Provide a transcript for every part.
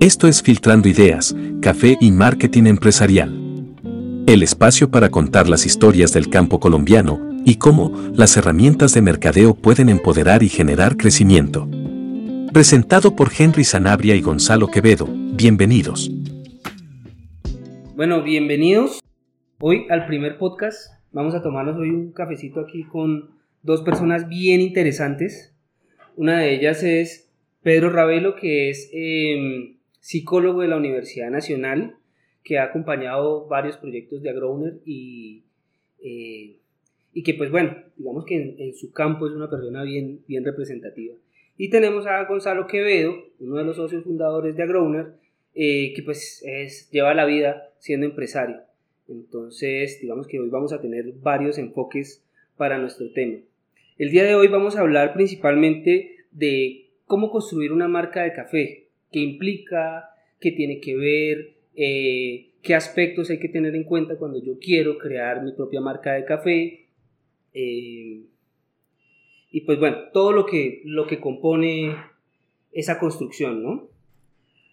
Esto es Filtrando Ideas, Café y Marketing Empresarial. El espacio para contar las historias del campo colombiano y cómo las herramientas de mercadeo pueden empoderar y generar crecimiento. Presentado por Henry Sanabria y Gonzalo Quevedo. Bienvenidos. Bueno, bienvenidos hoy al primer podcast. Vamos a tomarnos hoy un cafecito aquí con dos personas bien interesantes. Una de ellas es Pedro Ravelo, que es em, psicólogo de la Universidad Nacional, que ha acompañado varios proyectos de Agrowner y, eh, y que pues bueno, digamos que en, su campo es una persona bien, bien representativa. Y tenemos a Gonzalo Quevedo, uno de los socios fundadores de Agrowner, eh, que pues es, lleva la vida siendo empresario. Entonces, digamos que hoy vamos a tener varios enfoques para nuestro tema. El día de hoy vamos a hablar principalmente de cómo construir una marca de café, qué implica, qué tiene que ver, eh, qué aspectos hay que tener en cuenta cuando yo quiero crear mi propia marca de café. Eh, y pues bueno, todo lo que, lo que compone esa construcción, ¿no?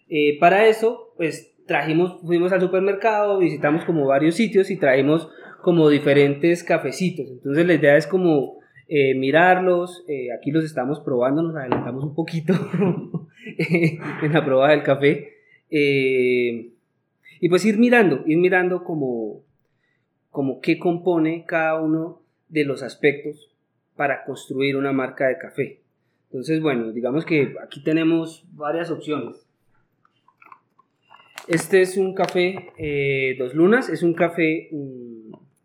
Eh, para eso, pues trajimos, fuimos al supermercado, visitamos como varios sitios y trajimos como diferentes cafecitos. Entonces la idea es como mirarlos, aquí los estamos probando, nos adelantamos un poquito en la prueba del café. Eh, y pues ir mirando, ir mirando como, como qué compone cada uno de los aspectos para construir una marca de café. Entonces, bueno, digamos que aquí tenemos varias opciones. Este es un café eh, Dos Lunas, es un café,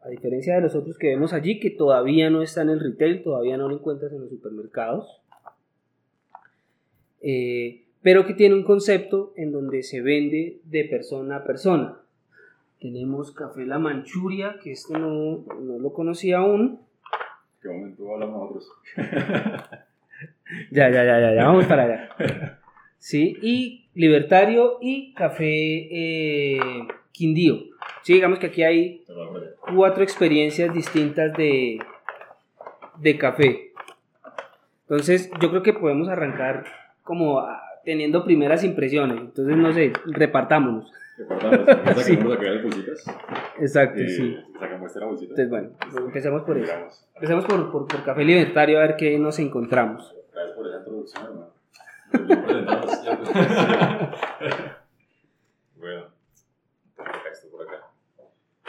a diferencia de los otros que vemos allí, que todavía no está en el retail, todavía no lo encuentras en los supermercados. Eh, pero que tiene un concepto en donde se vende de persona a persona. Tenemos Café La Manchuria, que este no, no lo conocía aún. ¿Qué momento hablamos nosotros? ya, ya, ya, ya, ya, vamos para allá. Sí, y Libertario y Café eh, Quindío. Sí, digamos que aquí hay cuatro experiencias distintas de, de café. Entonces, yo creo que podemos arrancar como teniendo primeras impresiones. Entonces, no sé, repartámonos. Repartámonos. sí. Sacamos acá las bolsitas. Exacto, eh, sí. Sacamos esta bolsita. Entonces, bueno, empecemos por eso. Empecemos por, por, por, Café Libertario a ver qué nos encontramos. Gracias por esa introducción, hermano. bueno, acá esto por acá.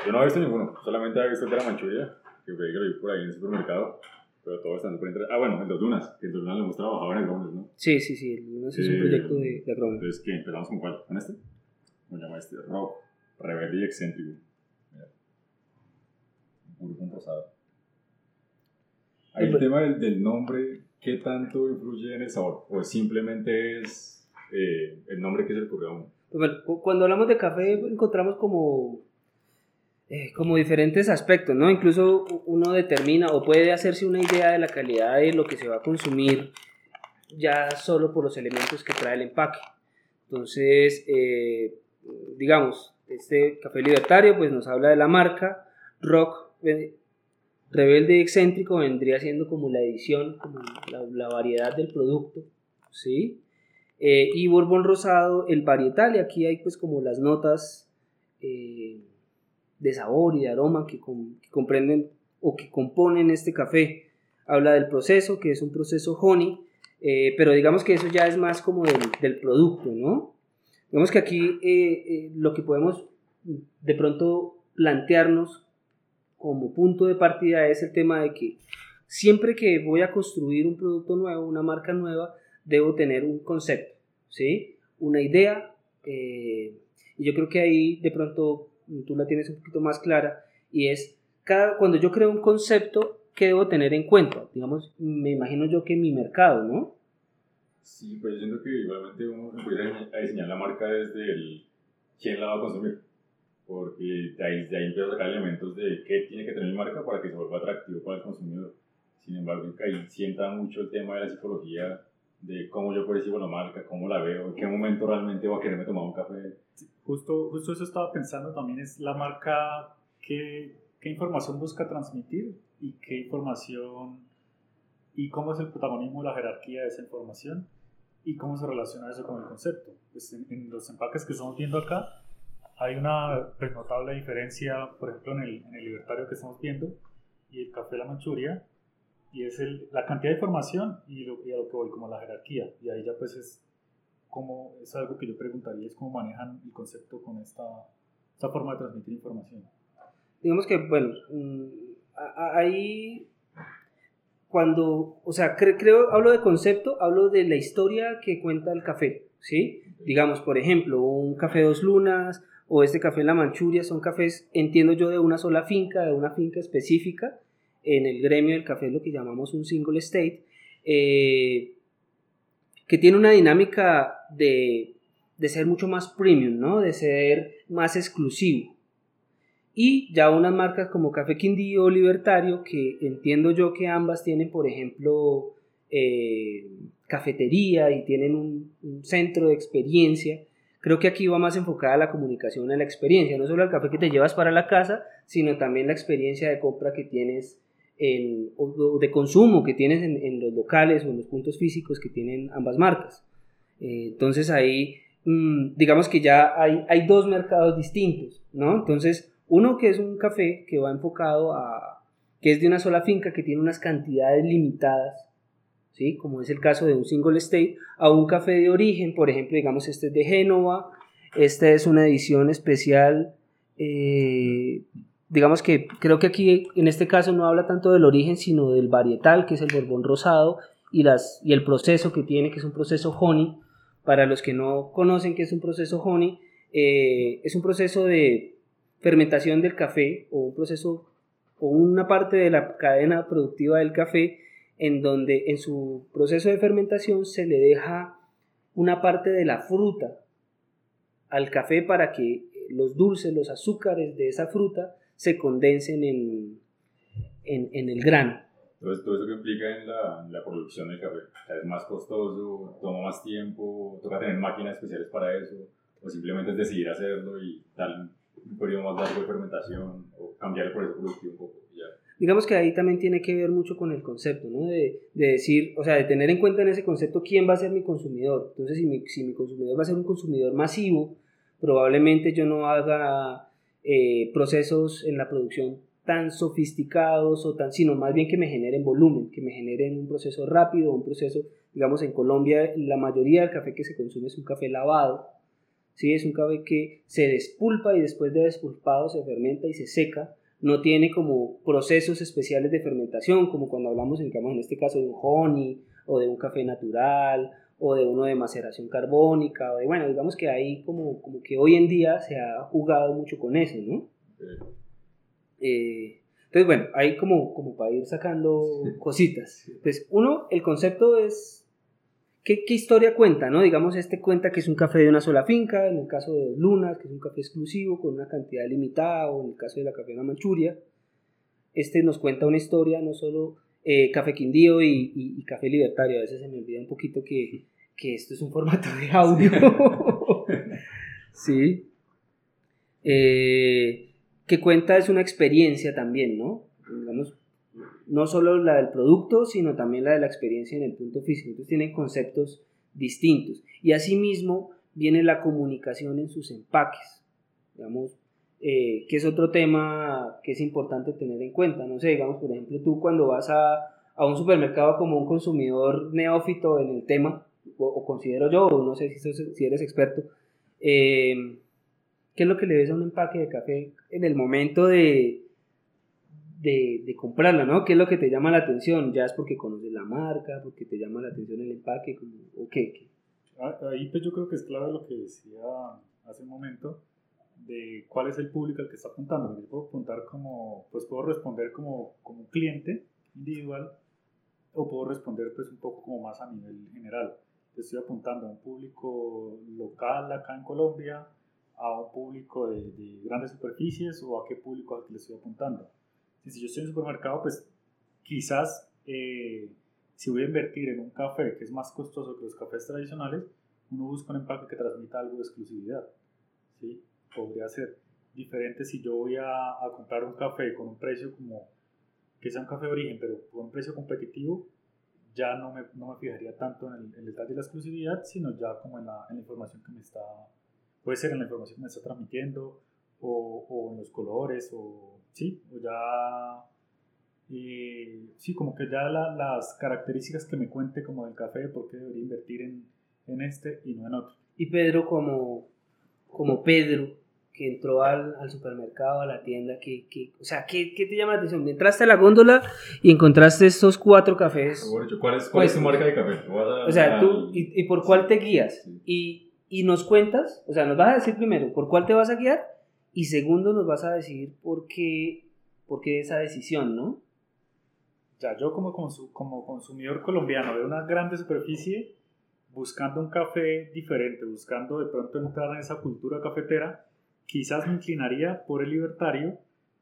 Yo no he visto ninguno, solamente he visto el de la Manchuria, que fue que lo vi por ahí en el supermercado. Pero todo está interesante. Ah, bueno, el Dos Lunas, que el Dos Lunas lo hemos trabajado en Agrones, ¿no? Sí, sí, sí, el Lunas es un proyecto de, de Agrones. Entonces, ¿qué? ¿Empezamos con cuál? ¿Con este? ¿Cómo llama este? Rock, rebelde y excéntrico. Mira. Un puro rosado. Ahí el tema del, del, nombre, ¿qué tanto influye en el sabor? ¿O simplemente es eh, el nombre que se le ocurrió a uno? Pues bueno, cuando hablamos de café encontramos como eh, como diferentes aspectos, ¿no? Incluso uno determina o puede hacerse una idea de la calidad de lo que se va a consumir ya solo por los elementos que trae el empaque. Entonces, eh, digamos, este café libertario pues nos habla de la marca, rock rebelde y excéntrico vendría siendo como la edición, como la, variedad del producto, ¿sí? Eh, y Bourbon Rosado, el varietal, y aquí hay pues como las notas de sabor y de aroma que, comprenden o que componen este café. Habla del proceso, que es un proceso honey, eh, pero digamos que eso ya es más como del, producto, ¿no? Digamos que aquí eh, eh, lo que podemos de pronto plantearnos como punto de partida es el tema de que siempre que voy a construir un producto nuevo, una marca nueva, debo tener un concepto, ¿sí? Una idea. y yo creo que ahí de pronto tú la tienes un poquito más clara, y es cada, cuando yo creo un concepto, ¿qué debo tener en cuenta? Digamos, me imagino yo que mi mercado, ¿no? Sí, pues yo siento que igualmente uno empieza a diseñar la marca desde el quién la va a consumir, porque de ahí, de ahí empieza a sacar elementos de qué tiene que tener mi marca para que se vuelva atractivo para el consumidor. Sin embargo, ahí sienta mucho el tema de la psicología de cómo yo percibo la marca, cómo la veo, en qué momento realmente voy a quererme tomar un café. Justo, justo eso estaba pensando también, es la marca, qué, qué información busca transmitir y qué información y cómo es el protagonismo, la jerarquía de esa información ¿Y cómo se relaciona eso con el concepto? Pues en, los empaques que estamos viendo acá hay una pues, notable diferencia, por ejemplo, en el, en el libertario que estamos viendo y el café La Manchuria, y es el, la cantidad de información y, lo, y a lo que voy, como la jerarquía. Y ahí ya pues es como, es algo que yo preguntaría, es cómo manejan el concepto con esta, esta forma de transmitir información. Digamos que, bueno, mm, ahí cuando, o sea, creo, hablo de concepto, hablo de la historia que cuenta el café, ¿sí? Digamos, por ejemplo, un café Dos Lunas o este café La Manchuria son cafés, entiendo yo, de una sola finca, de una finca específica. En el gremio del café es lo que llamamos un single state, eh, que tiene una dinámica de, de ser mucho más premium, ¿no? De ser más exclusivo y ya unas marcas como Café Quindío Libertario, que entiendo yo que ambas tienen, por ejemplo, eh, cafetería y tienen un, centro de experiencia. Creo que aquí va más enfocada la comunicación en la experiencia, no solo el café que te llevas para la casa, sino también la experiencia de compra que tienes en, o de consumo que tienes en, los locales o en los puntos físicos que tienen ambas marcas. Eh, entonces ahí, mm, digamos que ya hay, hay dos mercados distintos, ¿no? Entonces, uno que es un café que va enfocado a, que es de una sola finca que tiene unas cantidades limitadas, ¿sí? como es el caso de un single state, a un café de origen, por ejemplo, digamos este es de Génova, esta es una edición especial, eh, digamos que creo que aquí en este caso no habla tanto del origen, sino del varietal, que es el borbón rosado, y, las, y el proceso que tiene, que es un proceso honey. Para los que no conocen qué es un proceso honey, eh, es un proceso de fermentación del café o un proceso o una parte de la cadena productiva del café en donde en su proceso de fermentación se le deja una parte de la fruta al café para que los dulces, los azúcares de esa fruta se condensen en, en, el grano. Entonces, todo eso que implica en la, la producción del café. es más costoso, toma más tiempo, toca tener máquinas especiales para eso, o simplemente es decidir hacerlo y tal un periodo más largo de fermentación o cambiar el proceso productivo un poco. Ya. Digamos que ahí también tiene que ver mucho con el concepto, ¿no? De, de, decir, o sea, de tener en cuenta en ese concepto quién va a ser mi consumidor. Entonces, si mi, si mi consumidor va a ser un consumidor masivo, probablemente yo no haga eh, procesos en la producción tan sofisticados o tan, sino más bien que me generen volumen, que me generen un proceso rápido, un proceso, digamos, en Colombia la mayoría del café que se consume es un café lavado, ¿sí? Es un café que se despulpa y después de despulpado se fermenta y se seca. No tiene como procesos especiales de fermentación, como cuando hablamos, digamos, en este caso de un honey o de un café natural o de uno de maceración carbónica. O de, bueno, digamos que ahí como, como que hoy en día se ha jugado mucho con eso, ¿no? Eh, entonces, bueno, ahí como, como para ir sacando cositas. Pues uno, el concepto es ¿Qué, historia cuenta? ¿no? Digamos, este cuenta que es un café de una sola finca, en el caso de Lunas, que es un café exclusivo con una cantidad limitada, o en el caso de la Café La Manchuria. Este nos cuenta una historia, no solo eh, Café Quindío y, Café Libertario, a veces se me olvida un poquito que, que esto es un formato de audio. sí. Eh, que cuenta es una experiencia también, ¿no? Digamos, no solo la del producto, sino también la de la experiencia en el punto físico. Entonces tienen conceptos distintos. Y asimismo viene la comunicación en sus empaques, digamos, eh, que es otro tema que es importante tener en cuenta. No sé, digamos, por ejemplo, tú cuando vas a, a un supermercado como un consumidor neófito en el tema, o, considero yo, o no sé si, si eres experto, eh, ¿qué es lo que le ves a un empaque de café en el momento de, de, de, comprarla, ¿no? ¿Qué es lo que te llama la atención? ¿Ya es porque conoces la marca, porque te llama la atención el empaque, o qué? Ah, ahí pues yo creo que es clave lo que decía hace un momento, de cuál es el público al que está apuntando. Yo puedo apuntar como, pues puedo responder como, como un cliente individual, o puedo responder pues un poco como más a nivel general. Estoy apuntando a un público local acá en Colombia, a un público de, de grandes superficies o a qué público al que le estoy apuntando si yo estoy en un supermercado, pues quizás eh, si voy a invertir en un café que es más costoso que los cafés tradicionales, uno busca un empaque que transmita algo de exclusividad. ¿sí? Podría ser diferente si yo voy a, a, comprar un café con un precio como que sea un café de origen, pero con un precio competitivo, ya no me, no me fijaría tanto en el, el, detalle de la exclusividad, sino ya como en la, en la, información que me está, puede ser en la información que me está transmitiendo, o, o en los colores, o sí, o ya, y, sí, como que ya la, las características que me cuente como del café, por qué debería invertir en, en este y no en otro. Y Pedro como, como Pedro, que entró al, al, supermercado, a la tienda, que, que o sea, ¿qué, ¿qué, te llama la atención? Entraste a la góndola y encontraste estos cuatro cafés. ¿Cuál es, cuál es tu pues, marca de café? A, o sea, tú, y, y, por cuál te guías? Y, y nos cuentas, o sea, nos vas a decir primero por cuál te vas a guiar y segundo nos vas a decir por qué, por qué esa decisión, ¿no? Ya, yo como, como consumidor colombiano de una grande superficie, buscando un café diferente, buscando de pronto entrar en esa cultura cafetera, quizás me inclinaría por el libertario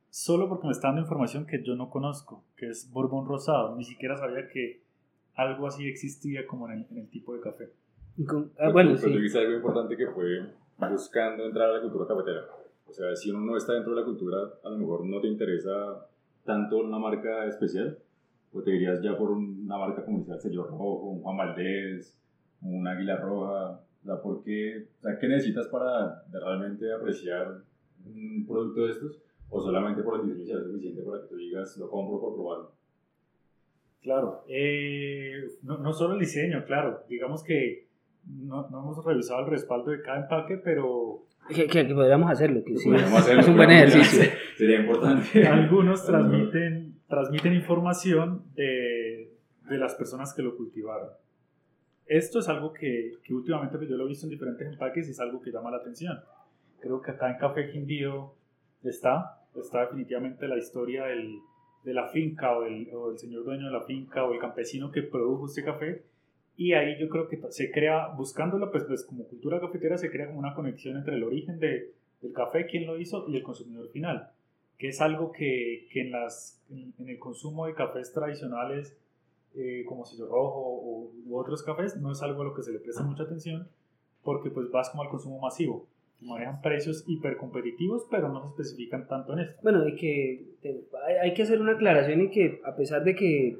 solo porque me está dando información que yo no conozco, que es Borbón Rosado. Ni siquiera sabía que algo así existía como en el, tipo de café. ah, bueno, pero, sí. algo importante que fue buscando entrar a la cultura cafetera. O sea, si uno no está dentro de la cultura, a lo mejor no te interesa tanto una marca especial, o te dirías ya por una marca comercial, sello rojo, un Juan Valdés, un Águila Roja, sea, ¿por qué, o sea, ¿qué necesitas para realmente apreciar un producto de estos? ¿O solamente por el diseño es suficiente para que tú digas, lo compro por probarlo? Claro, eh, no, no, solo el diseño, claro. Digamos que no, no, hemos revisado el respaldo de cada empaque, pero... Que, que, podríamos hacerlo, que sí, hacerlo, es un buen ejercicio. Sería importante. Algunos transmiten, transmiten información de, de las personas que lo cultivaron. Esto es algo que, que últimamente pues, yo lo he visto en diferentes empaques y es algo que llama la atención. Creo que acá en Café Quindío está, está definitivamente la historia del, de la finca o del, o señor dueño de la finca o el campesino que produjo este café. Y ahí yo creo que se crea, buscándola, pues, pues como cultura cafetera, se crea como una conexión entre el origen de, del café, quién lo hizo, y el consumidor final, que es algo que, que en, las, en el consumo de cafés tradicionales eh, como sello rojo o, u otros cafés, no es algo a lo que se le presta mucha atención porque pues vas como al consumo masivo. Manejan precios hipercompetitivos, pero no se especifican tanto en esto. Bueno, y que hay que hacer una aclaración y que a pesar de que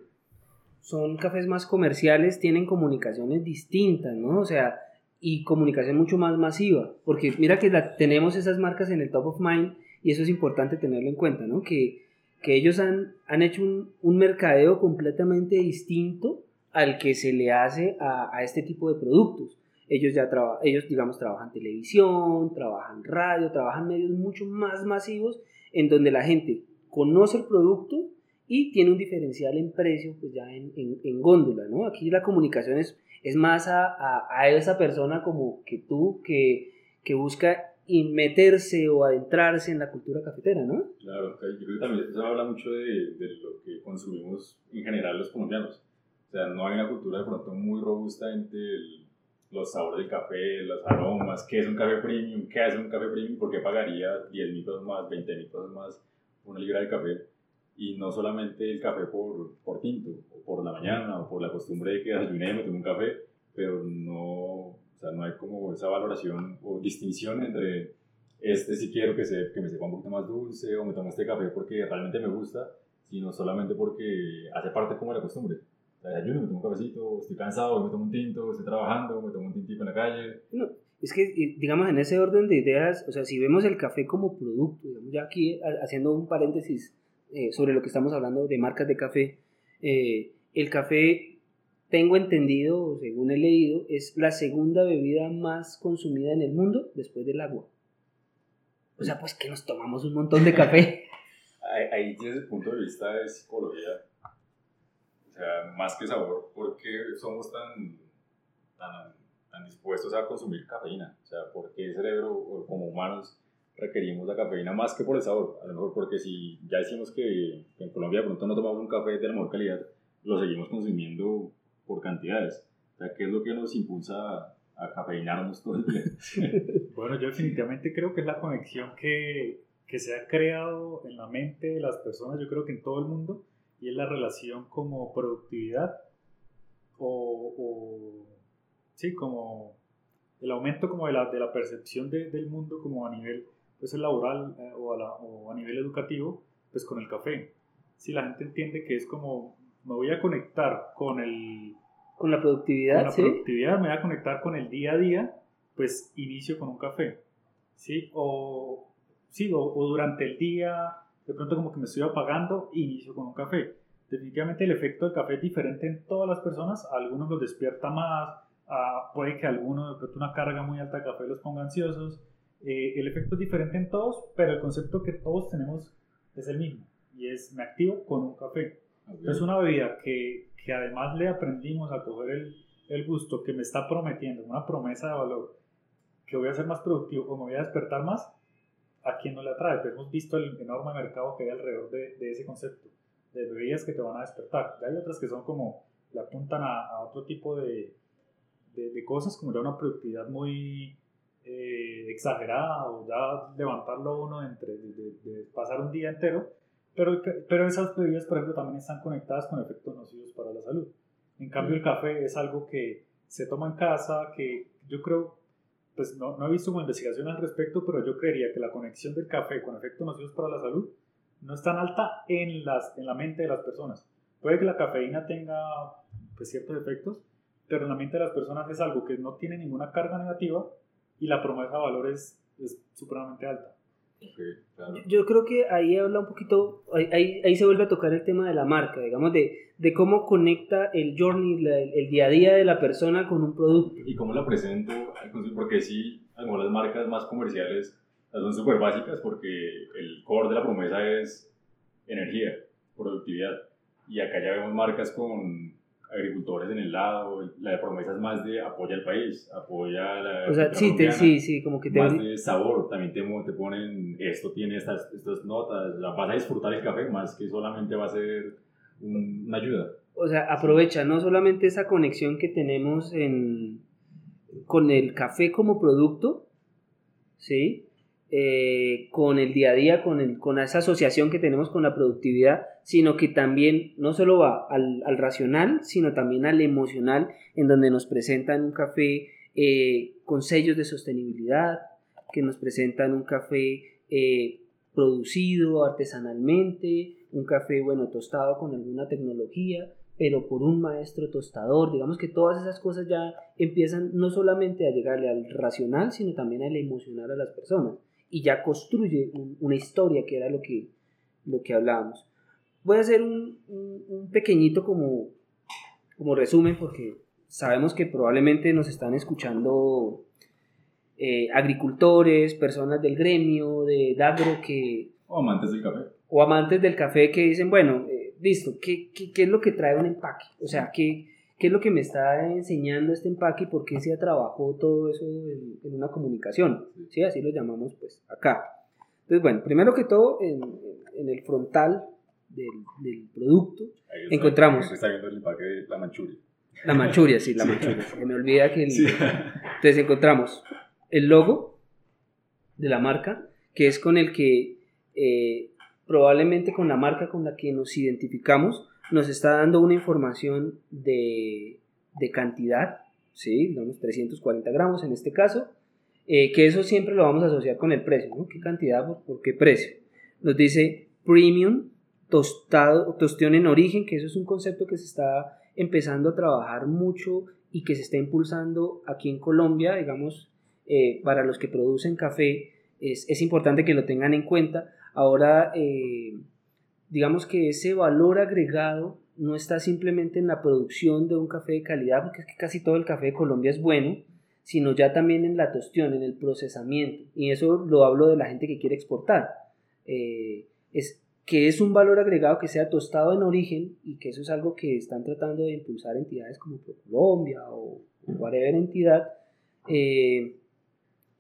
son cafés más comerciales, tienen comunicaciones distintas, ¿no? O sea, y comunicación mucho más masiva, porque mira que tenemos esas marcas en el top of mind y eso es importante tenerlo en cuenta, ¿no? Que que ellos han, han hecho un, un, mercadeo completamente distinto al que se le hace a, a este tipo de productos. Ellos ya trabajan, ellos digamos trabajan televisión, trabajan radio, trabajan medios mucho más masivos en donde la gente conoce el producto y tiene un diferencial en precio pues ya en, en, en góndola, ¿no? Aquí la comunicación es, es más a, a, a, esa persona como que tú que, que busca y meterse o adentrarse en la cultura cafetera, ¿no? Claro, yo creo que también eso habla mucho de, de, lo que consumimos en general los colombianos. O sea, no hay una cultura de pronto muy robusta entre los sabores del café, los aromas, qué es un café premium, qué es un café premium, por qué pagaría 10 mil pesos más, 20 mil pesos más una libra de café. Y no solamente el café por, por tinto, o por la mañana, o por la costumbre de que desayuné y me tomo un café, pero no o sea, no hay como esa valoración o distinción entre este si quiero que, se, que me sepa un poquito más dulce o me tomo este café porque realmente me gusta, sino solamente porque hace parte como de la costumbre. O sea, desayuno, me tomo un cafecito, estoy cansado, me tomo un tinto, estoy trabajando, me tomo un tintito en la calle. No, es que, digamos, en ese orden de ideas, o sea, si vemos el café como producto, ya aquí haciendo un paréntesis eh, sobre lo que estamos hablando de marcas de café, eh, el café tengo entendido, según he leído, es la segunda bebida más consumida en el mundo después del agua. O sea, pues que nos tomamos un montón de café. Ahí desde el punto de vista de psicología, o sea, más que sabor, ¿por qué somos tan, tan, tan dispuestos a consumir cafeína? O sea, ¿por qué el cerebro, como humanos, requerimos la cafeína más que por el sabor? A lo mejor porque si ya decimos que, que en Colombia de pronto no tomamos un café de la mejor calidad, lo seguimos consumiendo por cantidades. O sea, ¿qué es lo que nos impulsa a, cafeinarnos todo el día? bueno, yo definitivamente creo que es la conexión que, que se ha creado en la mente de las personas, yo creo que en todo el mundo, y es la relación como productividad o, o sí, como el aumento como de la, de la percepción de, del mundo como a nivel pues, laboral eh, o, a la, o, a nivel educativo, pues con el café. Si la gente entiende que es como me voy a conectar con el... Con la productividad, Con la ¿sí? productividad, me voy a conectar con el día a día, pues inicio con un café, ¿sí? O, sí, o, o durante el día, de pronto como que me estoy apagando, inicio con un café. Definitivamente el efecto del café es diferente en todas las personas, a algunos los despierta más, a- puede que a algunos de pronto una carga muy alta de café los ponga ansiosos. Eh, el efecto es diferente en todos, pero el concepto que todos tenemos es el mismo, y es me activo con un café. Es una bebida que, que además le aprendimos a coger el, el gusto que me está prometiendo, una promesa de valor, que voy a ser más productivo o voy a despertar más, a quien no le atrae. Pero hemos visto el enorme mercado que hay alrededor de, de ese concepto, de bebidas que te van a despertar. Hay otras que son como, le apuntan a, otro tipo de, de, cosas, como ya una productividad muy eh, exagerada o ya levantarlo uno entre, de pasar un día entero. Pero, pero esas bebidas, por ejemplo, también están conectadas con efectos nocivos para la salud. En cambio, el café es algo que se toma en casa, que yo creo, pues no, no he visto como investigación al respecto, pero yo creería que la conexión del café con efectos nocivos para la salud no es tan alta en, las, en la mente de las personas. Puede que la cafeína tenga pues, ciertos efectos, pero en la mente de las personas es algo que no tiene ninguna carga negativa y la promesa de valor es, es supremamente alta. Claro. Yo creo que ahí habla un poquito, ahí, ahí, se vuelve a tocar el tema de la marca, digamos, de, de cómo conecta el journey, la- el, día a día de la persona con un producto. ¿Y cómo la presento? Porque sí, algunas las marcas más comerciales son súper básicas porque el core de la promesa es energía, productividad. Y acá ya vemos marcas con agricultores en el lado, la promesa es más de apoya al país, apoya la O sea, sí, te, sí, sí, como que te... más de sabor, también te, te ponen, esto tiene estas, estas notas, la vas a disfrutar el café más que solamente va a ser un- una ayuda. O sea, aprovecha no solamente esa conexión que tenemos en, con el café como producto, ¿sí? Eh, con el día a día, con, con esa asociación que tenemos con la productividad, sino que también no solo va al, al racional, sino también al emocional, en donde nos presentan un café eh, con sellos de sostenibilidad, que nos presentan un café eh, producido artesanalmente, un café, bueno, tostado con alguna tecnología, pero por un maestro tostador. Digamos que todas esas cosas ya empiezan no solamente a llegarle al racional, sino también al emocional a las personas. Y ya construye un- una historia, que era lo que, lo que hablábamos. Voy a hacer un, un- un pequeñito como, como resumen, porque sabemos que probablemente nos están escuchando eh, agricultores, personas del gremio, de Dagro, que, O amantes del café. o amantes del café que dicen, bueno, eh, listo, ¿qué, qué, qué es lo que trae un empaque? O sea, ¿qué, ¿qué es lo que me está enseñando este empaque y por qué se trabajó todo eso en, en una comunicación? ¿Sí? Así lo llamamos pues acá. Entonces, bueno, primero que todo, en, en el frontal del, del producto, está- Encontramos. Está viendo el empaque de la manchuria. la manchuria, sí, la Sí. manchuria. Se me olvida que el, Sí. Entonces encontramos el logo de la marca, que es con el que eh, probablemente con la marca con la que nos identificamos, nos está dando una información de, de cantidad, ¿sí? digamos 340 gramos en este caso, eh, que eso siempre lo vamos a asociar con el precio, ¿no? ¿Qué cantidad por, qué precio? Nos dice premium, tostado, tostión en origen, que eso es un concepto que se está empezando a trabajar mucho y que se está impulsando aquí en Colombia, digamos, eh, para los que producen café, es, es importante que lo tengan en cuenta. Ahora, eh, digamos que ese valor agregado no está simplemente en la producción de un café de calidad, porque es que casi todo el café de Colombia es bueno, sino ya también en la tostión, en el procesamiento. Y eso lo hablo de la gente que quiere exportar. Eh, es que es un valor agregado que sea tostado en origen y que eso es algo que están tratando de impulsar entidades como Colombia o whatever entidad, eh,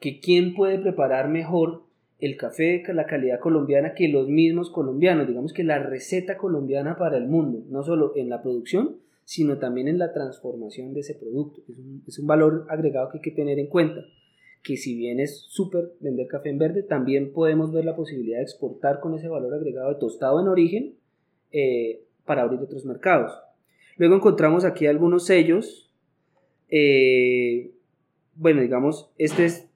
que quién puede preparar mejor el café la calidad colombiana que los mismos colombianos, digamos que la receta colombiana para el mundo, no solo en la producción, sino también en la transformación de ese producto. Es un, es un valor agregado que hay que tener en cuenta, que si bien es súper vender café en verde, también podemos ver la posibilidad de exportar con ese valor agregado de tostado en origen eh, para abrir otros mercados. Luego encontramos aquí algunos sellos. eh, bueno, digamos, este es,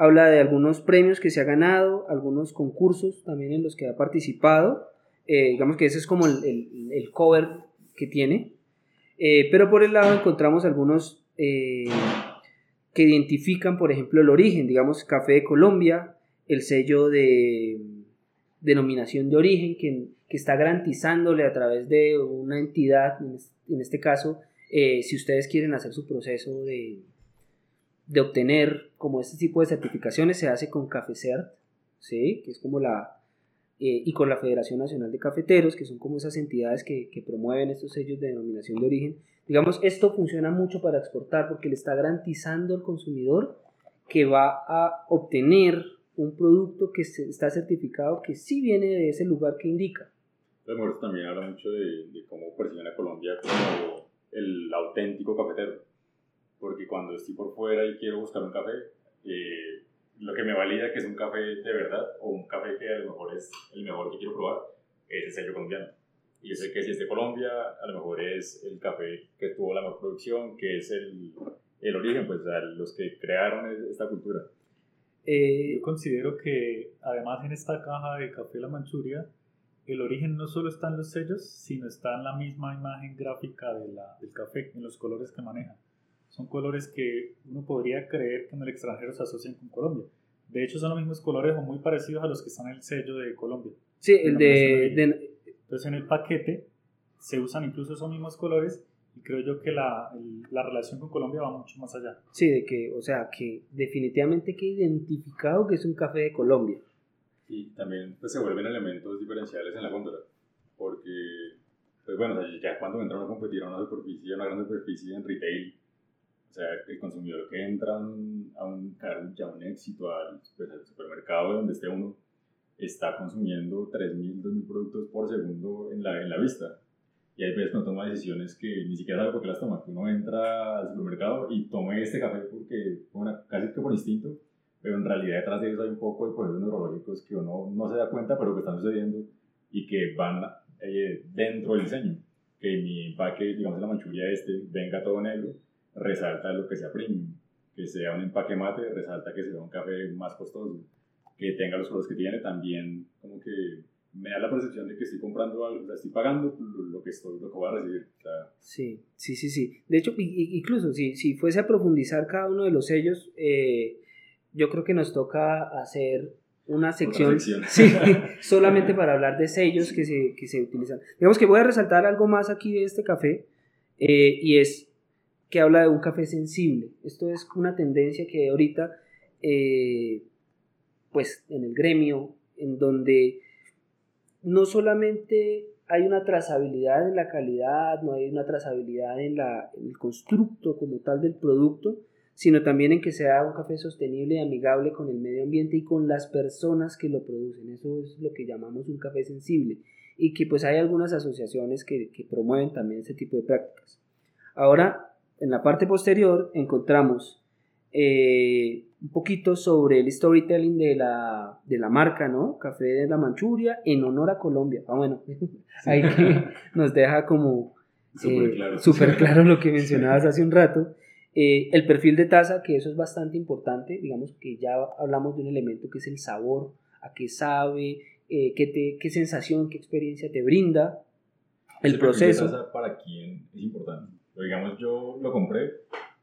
habla de algunos premios que se ha ganado, algunos concursos también en los que ha participado. eh, digamos que ese es como el, el- cover que tiene. Eh, pero por el lado encontramos algunos eh, que identifican, por ejemplo, el origen, digamos, Café de Colombia, el sello de denominación de origen que, que está garantizándole a través de una entidad, en este caso, si ustedes quieren hacer su proceso de, de obtener como este tipo de certificaciones, se hace con CafeCert, ¿sí? que es como la, eh, y con la Federación Nacional de Cafeteros, que son como esas entidades que, que, promueven estos sellos de denominación de origen. Digamos, esto funciona mucho para exportar porque le está garantizando al consumidor que va a obtener un producto que está certificado que sí viene de ese lugar que indica. Entonces, también habla mucho de, cómo perciben Colombia como el auténtico cafetero. Porque cuando estoy por fuera y quiero buscar un café, eh, lo que me valida que es un café de verdad o un café que a lo mejor es el mejor que quiero probar es el sello colombiano. Y yo sé que si es de Colombia, a lo mejor es el café que tuvo la mejor producción, que es el, el origen, pues los que crearon esta cultura. Eh, yo considero que además en esta caja de café La Manchuria, el origen no solo está en los sellos, sino está en la misma imagen gráfica de la, del café, en los colores que maneja. Son colores que uno podría creer que en el extranjero se asocian con Colombia. De hecho, son los mismos colores o muy parecidos a los que están en el sello de Colombia. Sí, el de, Entonces en el paquete se usan incluso esos mismos colores y creo yo que la, la, relación con Colombia va mucho más allá. Sí, de que, o sea, que definitivamente que identificado que es un café de Colombia. Y también pues, se vuelven elementos diferenciales en la góndola, porque, pues bueno, ya cuando entran a competir a una superficie, a una gran superficie en retail, o sea, el consumidor que entra a un, a un, ya un éxito al, pues, al supermercado donde esté uno, está consumiendo 3.000, 2.000 productos por segundo en la, en la vista y hay veces uno toma decisiones que ni siquiera sabe por qué las toma. Que uno entra al supermercado y tome este café porque, una, casi que por instinto, pero en realidad detrás de eso hay un poco de procesos neurológicos que uno no se da cuenta, pero que están sucediendo y que van eh, dentro del diseño. Que mi empaque, digamos, la manchuria este, venga todo negro, resalta lo que sea premium. Que sea un empaque mate, resalta que sea un café más costoso. Que tenga los colores que tiene, también como que me da la percepción de que estoy comprando algo, o sea, estoy pagando lo que, estoy, lo que voy a recibir. sí, sí, sí, sí. De hecho, incluso si, si fuese a profundizar cada uno de los sellos, eh, yo creo que nos toca hacer una sección, Sí, solamente para hablar de sellos que se, que se, utilizan. Digamos que voy a resaltar algo más aquí de este café, eh, y es que habla de un café sensible. Esto es una tendencia que ahorita, eh, pues en el gremio, en donde no solamente hay una trazabilidad en la calidad, no hay una trazabilidad en, la, el constructo como tal del producto, sino también en que sea un café sostenible y amigable con el medio ambiente y con las personas que lo producen. Eso es lo que llamamos un café sensible y que pues hay algunas asociaciones que, que promueven también ese tipo de prácticas. Ahora, en la parte posterior encontramos eh, un poquito sobre el storytelling de la, de la marca, ¿no? Café de la Manchuria en honor a Colombia. Ah, bueno, ahí que nos deja como súper eh, claro. lo que mencionabas hace un rato. Eh, el perfil de taza, que eso es bastante importante, digamos que ya hablamos de un elemento que es el sabor, a qué sabe, eh, qué, te, qué sensación, qué experiencia te brinda, el, proceso. Taza para quién es importante. Digamos, yo lo compré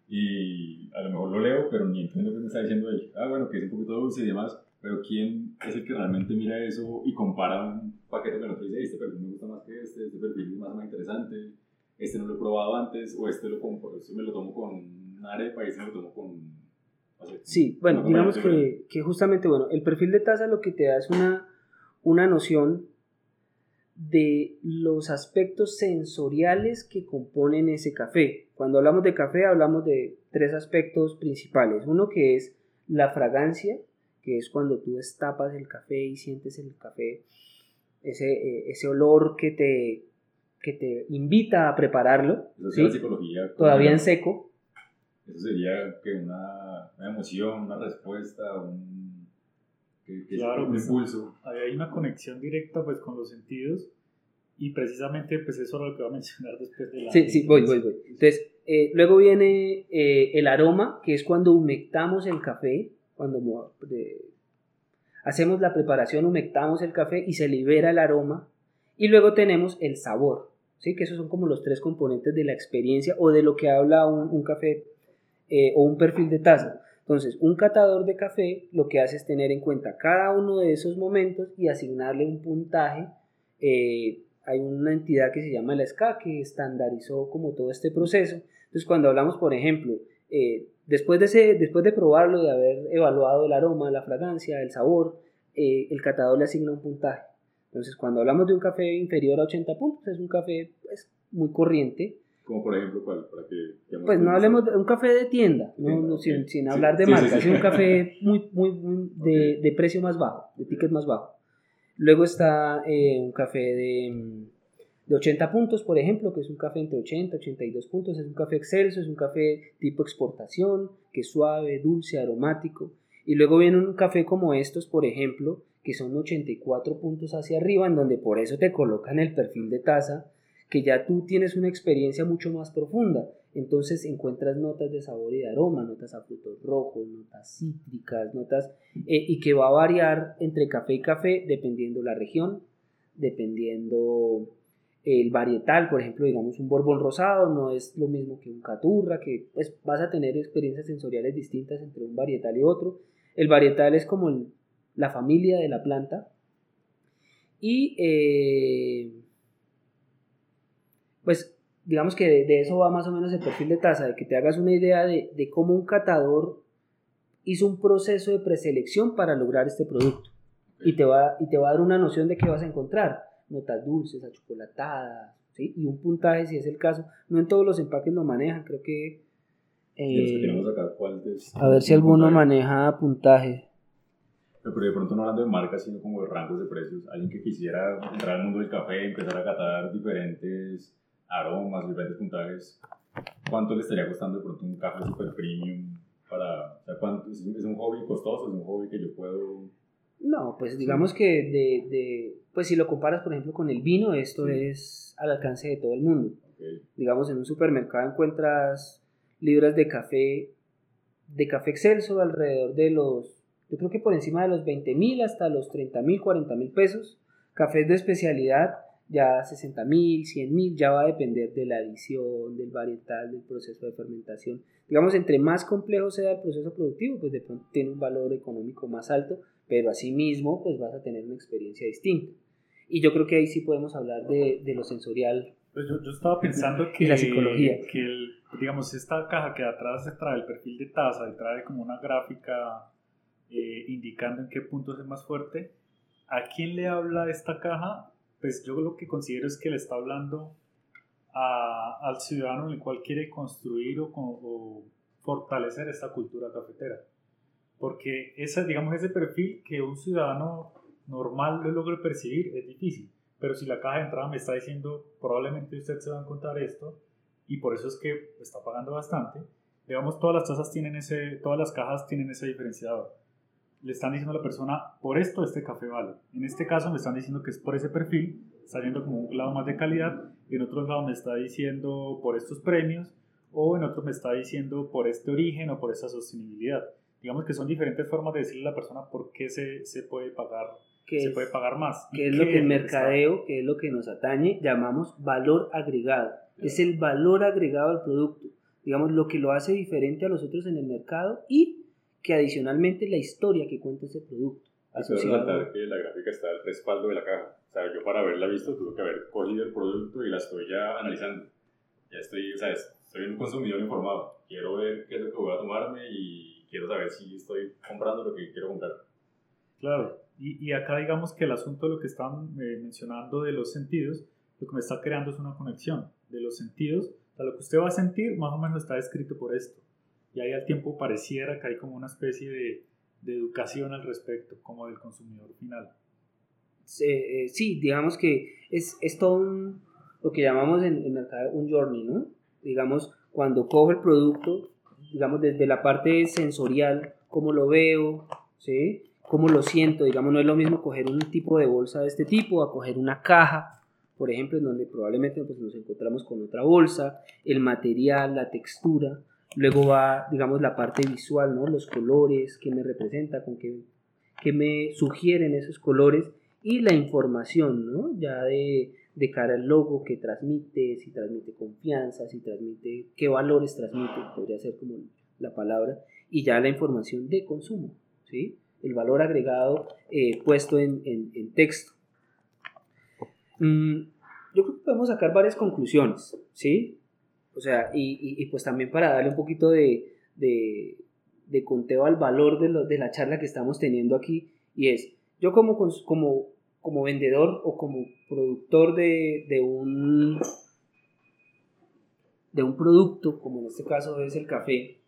y a lo mejor lo leo, pero ni entiendo qué me está diciendo él. Ah, bueno, que es un poquito dulce y demás, pero ¿quién es el que realmente mira eso y compara un paquete con otro y dice, este perfil me gusta más que este, este perfil es más, más interesante, este no lo he probado antes, o este lo compro, este me lo tomo con una arepa y este me lo tomo con... sí, bueno, digamos que, que, justamente, bueno, el perfil de taza lo que te da es una, una noción de los aspectos sensoriales que componen ese café. Cuando hablamos de café hablamos de tres aspectos principales. Uno que es la fragancia, que es cuando tú destapas el café y sientes el café, ese, eh, ese olor que te, que te invita a prepararlo. Todavía en seco. Eso sería que una, una emoción, una respuesta, un claro, pues, impulso. Hay una conexión directa pues con los sentidos y precisamente pues eso es lo que voy a mencionar después de la... Sí, sí, voy, voy, voy. Entonces, eh, luego viene eh, el aroma, que es cuando humectamos el café, cuando hacemos la preparación, humectamos el café y se libera el aroma. Y luego tenemos el sabor, ¿sí? Que esos son como los tres componentes de la experiencia o de lo que habla un, un café eh, o un perfil de taza. Entonces, un catador de café lo que hace es tener en cuenta cada uno de esos momentos y asignarle un puntaje. Eh, hay una entidad que se llama la SCA que estandarizó como todo este proceso. Entonces, cuando hablamos, por ejemplo, eh, después, de ese, después de probarlo, de haber evaluado el aroma, la fragancia, el sabor, el catador le asigna un puntaje. Entonces, cuando hablamos de un café inferior a 80 puntos, es un café pues, muy corriente. Como por ejemplo, ¿cuál? Para que, pues no hablemos de un café de tienda, no, sin, sin, hablar de marca, es un café muy, muy, muy de, de, precio más bajo, de ticket más bajo. Luego está eh, un café de, de 80 puntos, por ejemplo, que es un café entre 80 y 82 puntos, es un café excelso, es un café tipo exportación, que es suave, dulce, aromático. Y luego viene un café como estos, por ejemplo, que son 84 puntos hacia arriba, en donde por eso te colocan el perfil de taza, que ya tú tienes una experiencia mucho más profunda. Entonces encuentras notas de sabor y de aroma, notas a frutos rojos, notas cítricas, notas, eh, y que va a variar entre café y café dependiendo la región, dependiendo el varietal, por ejemplo, digamos un borbón rosado no es lo mismo que un caturra, que pues vas a tener experiencias sensoriales distintas entre un varietal y otro. El varietal es como la familia de la planta. Y eh, pues digamos que de, eso va más o menos el perfil de taza, de que te hagas una idea de, cómo un catador hizo un proceso de preselección para lograr este producto. Y te, va, y te va a dar una noción de qué vas a encontrar. Notas dulces, achocolatadas, ¿sí? y un puntaje si es el caso. No en todos los empaques lo manejan, creo que... Eh, a ver si alguno maneja puntaje pero de pronto no hablando de marcas, sino como de rangos de precios. Alguien que quisiera entrar al mundo del café, empezar a catar diferentes aromas, diferentes puntajes, ¿cuánto le estaría costando de pronto un café super premium? Para, o sea, ¿cuánto, es, un hobby costoso? ¿Es un hobby que yo puedo...? No, pues digamos que de, de, pues si lo comparas por ejemplo con el vino, esto es al alcance de todo el mundo. Digamos en un supermercado encuentras libras de café, de café excelso alrededor de los yo creo que por encima de los 20 mil hasta los 30 mil, 40 mil pesos. Cafés de especialidad, ya 60 mil, 100 mil, ya va a depender de la adición, del varietal, del proceso de fermentación. Digamos, entre más complejo sea el proceso productivo, pues de pronto tiene un valor económico más alto, pero asimismo, pues vas a tener una experiencia distinta. Y yo creo que ahí sí podemos hablar de, de lo sensorial. Pues yo, yo estaba pensando que, la psicología. que el, digamos, esta caja que atrás trae el perfil de taza y trae como una gráfica eh, indicando en qué punto es más fuerte. ¿A quién le habla esta caja? Pues yo lo que considero es que le está hablando al ciudadano en el cual quiere construir o, fortalecer esta cultura cafetera. Porque esa, digamos, ese perfil que un ciudadano normal lo logre percibir es difícil. Pero si la caja de entrada me está diciendo, probablemente usted se va a encontrar esto, y por eso es que está pagando bastante, digamos, todas las tasas tienen ese, todas las cajas tienen ese diferenciador le están diciendo a la persona, por esto este café vale. En este caso me están diciendo que es por ese perfil, está yendo como un lado más de calidad, y en otro lado me está diciendo por estos premios, o en otro me está diciendo por este origen o por esa sostenibilidad. Digamos que son diferentes formas de decirle a la persona por qué se, se puede pagar se puede pagar más. Que es lo que el mercadeo, que es lo que nos atañe, llamamos valor agregado. Es el valor agregado al producto. Digamos, lo que lo hace diferente a los otros en el mercado y que adicionalmente la historia que cuenta ese producto. Asociado. que la gráfica está al respaldo de la caja. O sea, yo para haberla visto tuve que haber cogido el producto y la estoy ya analizando. Ya estoy, o sea, soy un consumidor informado. Quiero ver qué es lo que voy a tomarme y quiero saber si estoy comprando lo que quiero comprar. Claro, y, y acá digamos que el asunto de lo que están eh, mencionando de los sentidos, lo que me está creando es una conexión de los sentidos. O sea, lo que usted va a sentir más o menos está escrito por esto y ahí al tiempo pareciera que hay como una especie de, de educación al respecto, como del consumidor final. Eh, sí, digamos que es, es todo un, lo que llamamos en el mercado un journey, ¿no? Digamos, cuando cojo el producto, digamos, desde la parte sensorial, cómo lo veo, ¿sí? Cómo lo siento, digamos, no es lo mismo coger un tipo de bolsa de este tipo a coger una caja, por ejemplo, en donde probablemente pues, nos encontramos con otra bolsa, el material, la textura, Luego va, digamos, la parte visual, ¿no? Los colores, qué me representa, con qué, qué me sugieren esos colores y la información, ¿no? Ya de, de cara al logo que transmite, si transmite confianza, si transmite, qué valores transmite, podría ser como la palabra, y ya la información de consumo, ¿sí? el valor agregado eh, puesto en, en, texto. Mm, yo creo que podemos sacar varias conclusiones, ¿sí? O sea, y, y, pues también para darle un poquito de, de, conteo al valor de, lo, de, la charla que estamos teniendo aquí, y es, yo como, como, como vendedor o como productor de, de, un, de un producto, como en este caso es el café,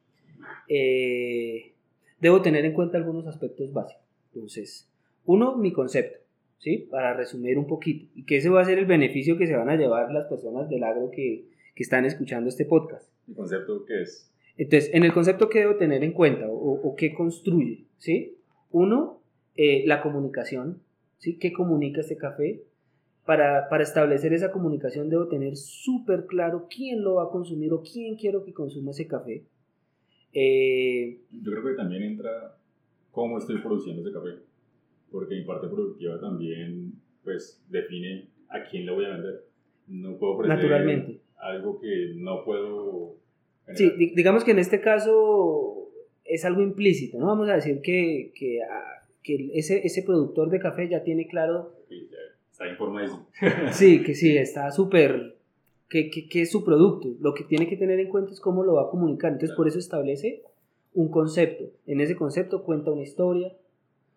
eh, debo tener en cuenta algunos aspectos básicos. Entonces, uno, mi concepto, ¿sí? Para resumir un poquito. Y que ese va a ser el beneficio que se van a llevar las personas del agro que, que están escuchando este podcast. ¿El concepto qué es? Entonces, en el concepto que debo tener en cuenta o, o qué construye, ¿sí? Uno, eh, la comunicación, ¿sí? ¿Qué comunica este café? Para, para, establecer esa comunicación debo tener súper claro quién lo va a consumir o quién quiero que consuma ese café. Eh, Yo creo que también entra cómo estoy produciendo ese café, porque mi parte productiva también pues define a quién le voy a vender. No puedo ofrecer Naturalmente. Algo que no puedo... Sí, digamos que en este caso es algo implícito, ¿no? Vamos a decir que, que, ah, que ese, ese productor de café ya tiene claro... está informado. sí, que sí, está súper qué, es su producto. Lo que tiene que tener en cuenta es cómo lo va a comunicar. Entonces, por eso establece un concepto. En ese concepto cuenta una historia,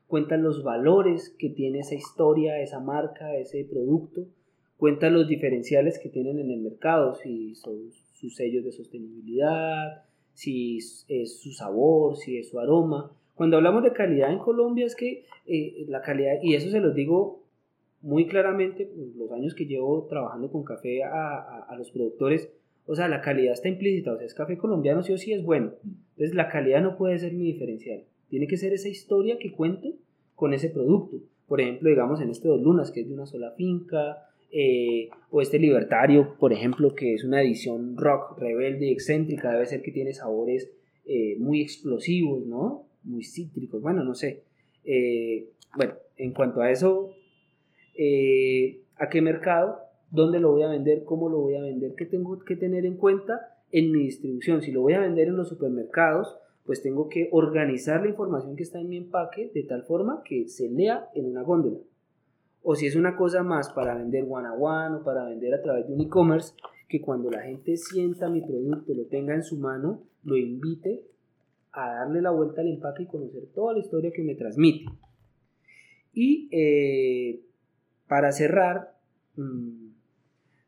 cuenta los valores que tiene esa historia, esa marca, ese producto, cuenta los diferenciales que tienen en el mercado, si son sus sellos de sostenibilidad, si es su sabor, si es su aroma. Cuando hablamos de calidad en Colombia es que eh, la calidad, y eso se los digo muy claramente, los años que llevo trabajando con café a, a, los productores, o sea, la calidad está implícita, o sea, es café colombiano sí o sí es bueno. Entonces, la calidad no puede ser mi diferencial. Tiene que ser esa historia que cuente con ese producto. Por ejemplo, digamos en este Dos Lunas, que es de una sola finca, eh, o este Libertario, por ejemplo, que es una edición rock, rebelde y excéntrica, debe ser que tiene sabores eh, muy explosivos, ¿no? Muy cítricos, bueno, no sé. Eh, bueno, en cuanto a eso, a qué mercado, dónde lo voy a vender, cómo lo voy a vender, qué tengo que tener en cuenta en mi distribución. Si lo voy a vender en los supermercados, pues tengo que organizar la información que está en mi empaque de tal forma que se lea en una góndola. O si es una cosa más para vender one a one o para vender a través de un e-commerce, que cuando la gente sienta mi producto, lo tenga en su mano, lo invite a darle la vuelta al empaque y conocer toda la historia que me transmite. Y eh, para cerrar, mm,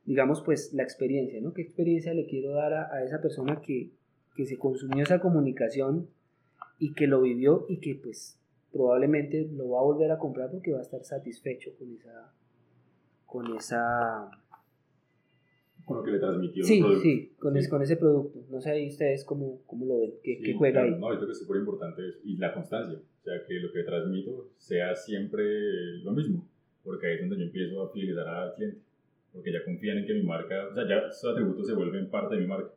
digamos, pues la experiencia, ¿no? ¿Qué experiencia le quiero dar a, esa persona que, que, se consumió esa comunicación y que lo vivió y que pues probablemente lo va a volver a comprar porque va a estar satisfecho con esa... Con esa con lo que le transmitió. Sí, sí, con, con ese producto. No sé ahí ustedes cómo, cómo lo ven, qué, qué juega ahí. No, yo creo que es súper importante y la constancia. O sea, que lo que transmito sea siempre lo mismo porque ahí es donde yo empiezo a fidelizar al cliente, porque ya confían en que mi marca, o sea, ya esos atributos se vuelven parte de mi marca.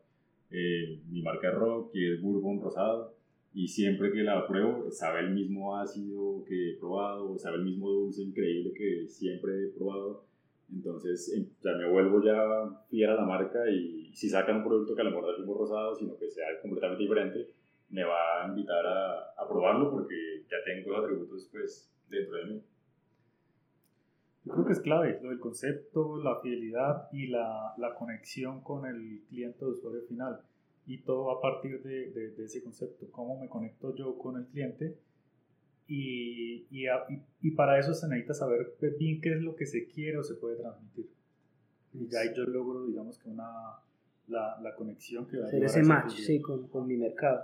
Eh, mi marca es rock, que es bourbon rosado, y siempre que la pruebo, sabe el mismo ácido que he probado, sabe el mismo dulce increíble que siempre he probado. Entonces, em, ya me vuelvo ya fiel a la marca y si sacan un producto que a lo mejor es mismo rosado, sino que sea completamente diferente, me va a invitar a, a probarlo porque ya tengo los atributos pues dentro de mí. Yo creo que es clave lo del concepto, la fidelidad y la, la conexión con el cliente o usuario final. Y todo a partir de, de, ese concepto, cómo me conecto yo con el cliente. Y, y, y, para eso se necesita saber bien qué es lo que se quiere o se puede transmitir. Y ya ahí yo logro, digamos que una, la, la conexión que va a Hacer ese match, sí, con, con mi mercado.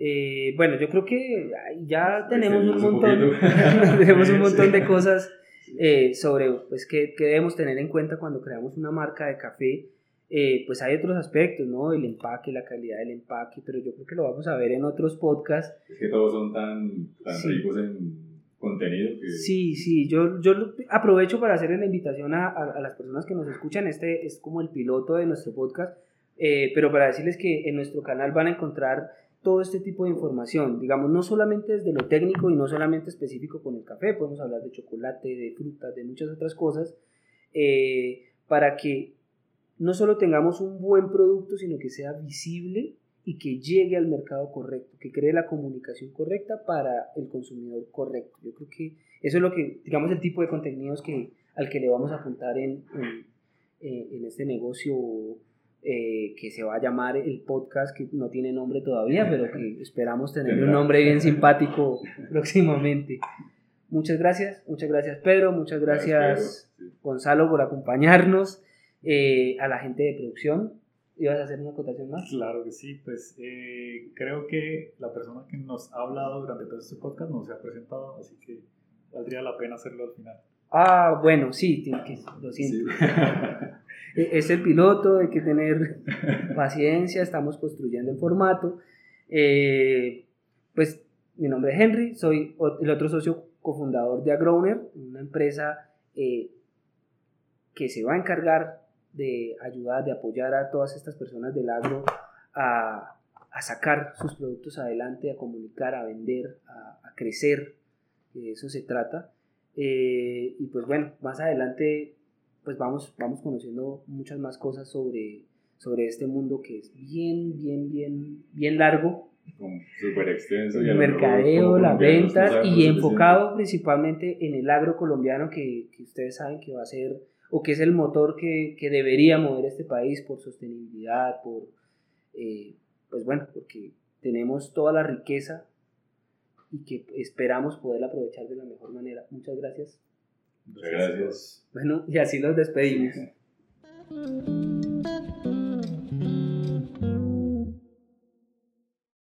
Eh, bueno, yo creo que ya tenemos un montón, tenemos un montón de cosas eh, sobre pues, qué, debemos tener en cuenta cuando creamos una marca de café. Eh, pues hay otros aspectos, ¿no? El empaque, la calidad del empaque, pero yo creo que lo vamos a ver en otros podcasts. Es que todos son tan, tan ricos en contenido que... Sí, sí, yo, yo aprovecho para hacerle la invitación a, a, las personas que nos escuchan, este es como el piloto de nuestro podcast, eh, pero para decirles que en nuestro canal van a encontrar todo este tipo de información, digamos, no solamente desde lo técnico y no solamente específico con el café, podemos hablar de chocolate, de frutas, de muchas otras cosas, eh, para que no solo tengamos un buen producto, sino que sea visible y que llegue al mercado correcto, que cree la comunicación correcta para el consumidor correcto. Yo creo que eso es lo que, digamos, el tipo de contenidos que, al que le vamos a apuntar en, en, eh, este negocio eh, que se va a llamar el podcast, que no tiene nombre todavía, pero que esperamos tener un nombre bien simpático próximamente. Muchas gracias, muchas gracias Pedro, muchas gracias, Gonzalo por acompañarnos, eh, a la gente de producción. ¿Ibas a hacer una acotación más? Claro que sí, pues eh, creo que la persona que nos ha hablado durante todo este podcast no se ha presentado, así que valdría la pena hacerlo al final. Ah, bueno, sí, lo siento. E, es el piloto, hay que tener paciencia, estamos construyendo el formato. Eh, pues mi nombre es Henry, soy el otro socio cofundador de Agrowner, una empresa eh, que se va a encargar de ayudar, de apoyar a todas estas personas del agro a, sacar sus productos adelante, a comunicar, a vender, a, crecer, de eso se trata. Eh, y pues bueno, más adelante pues vamos, vamos conociendo muchas más cosas sobre, sobre este mundo que es bien, bien, bien, bien largo. Súper extenso. El mercadeo, las ventas y enfocado principalmente en el agro colombiano que, que, ustedes saben que va a ser o que es el motor que, que debería mover este país por sostenibilidad, por, eh, pues bueno, porque tenemos toda la riqueza y que esperamos poder aprovechar de la mejor manera. Muchas gracias. Muchas gracias. Bueno, y así los despedimos.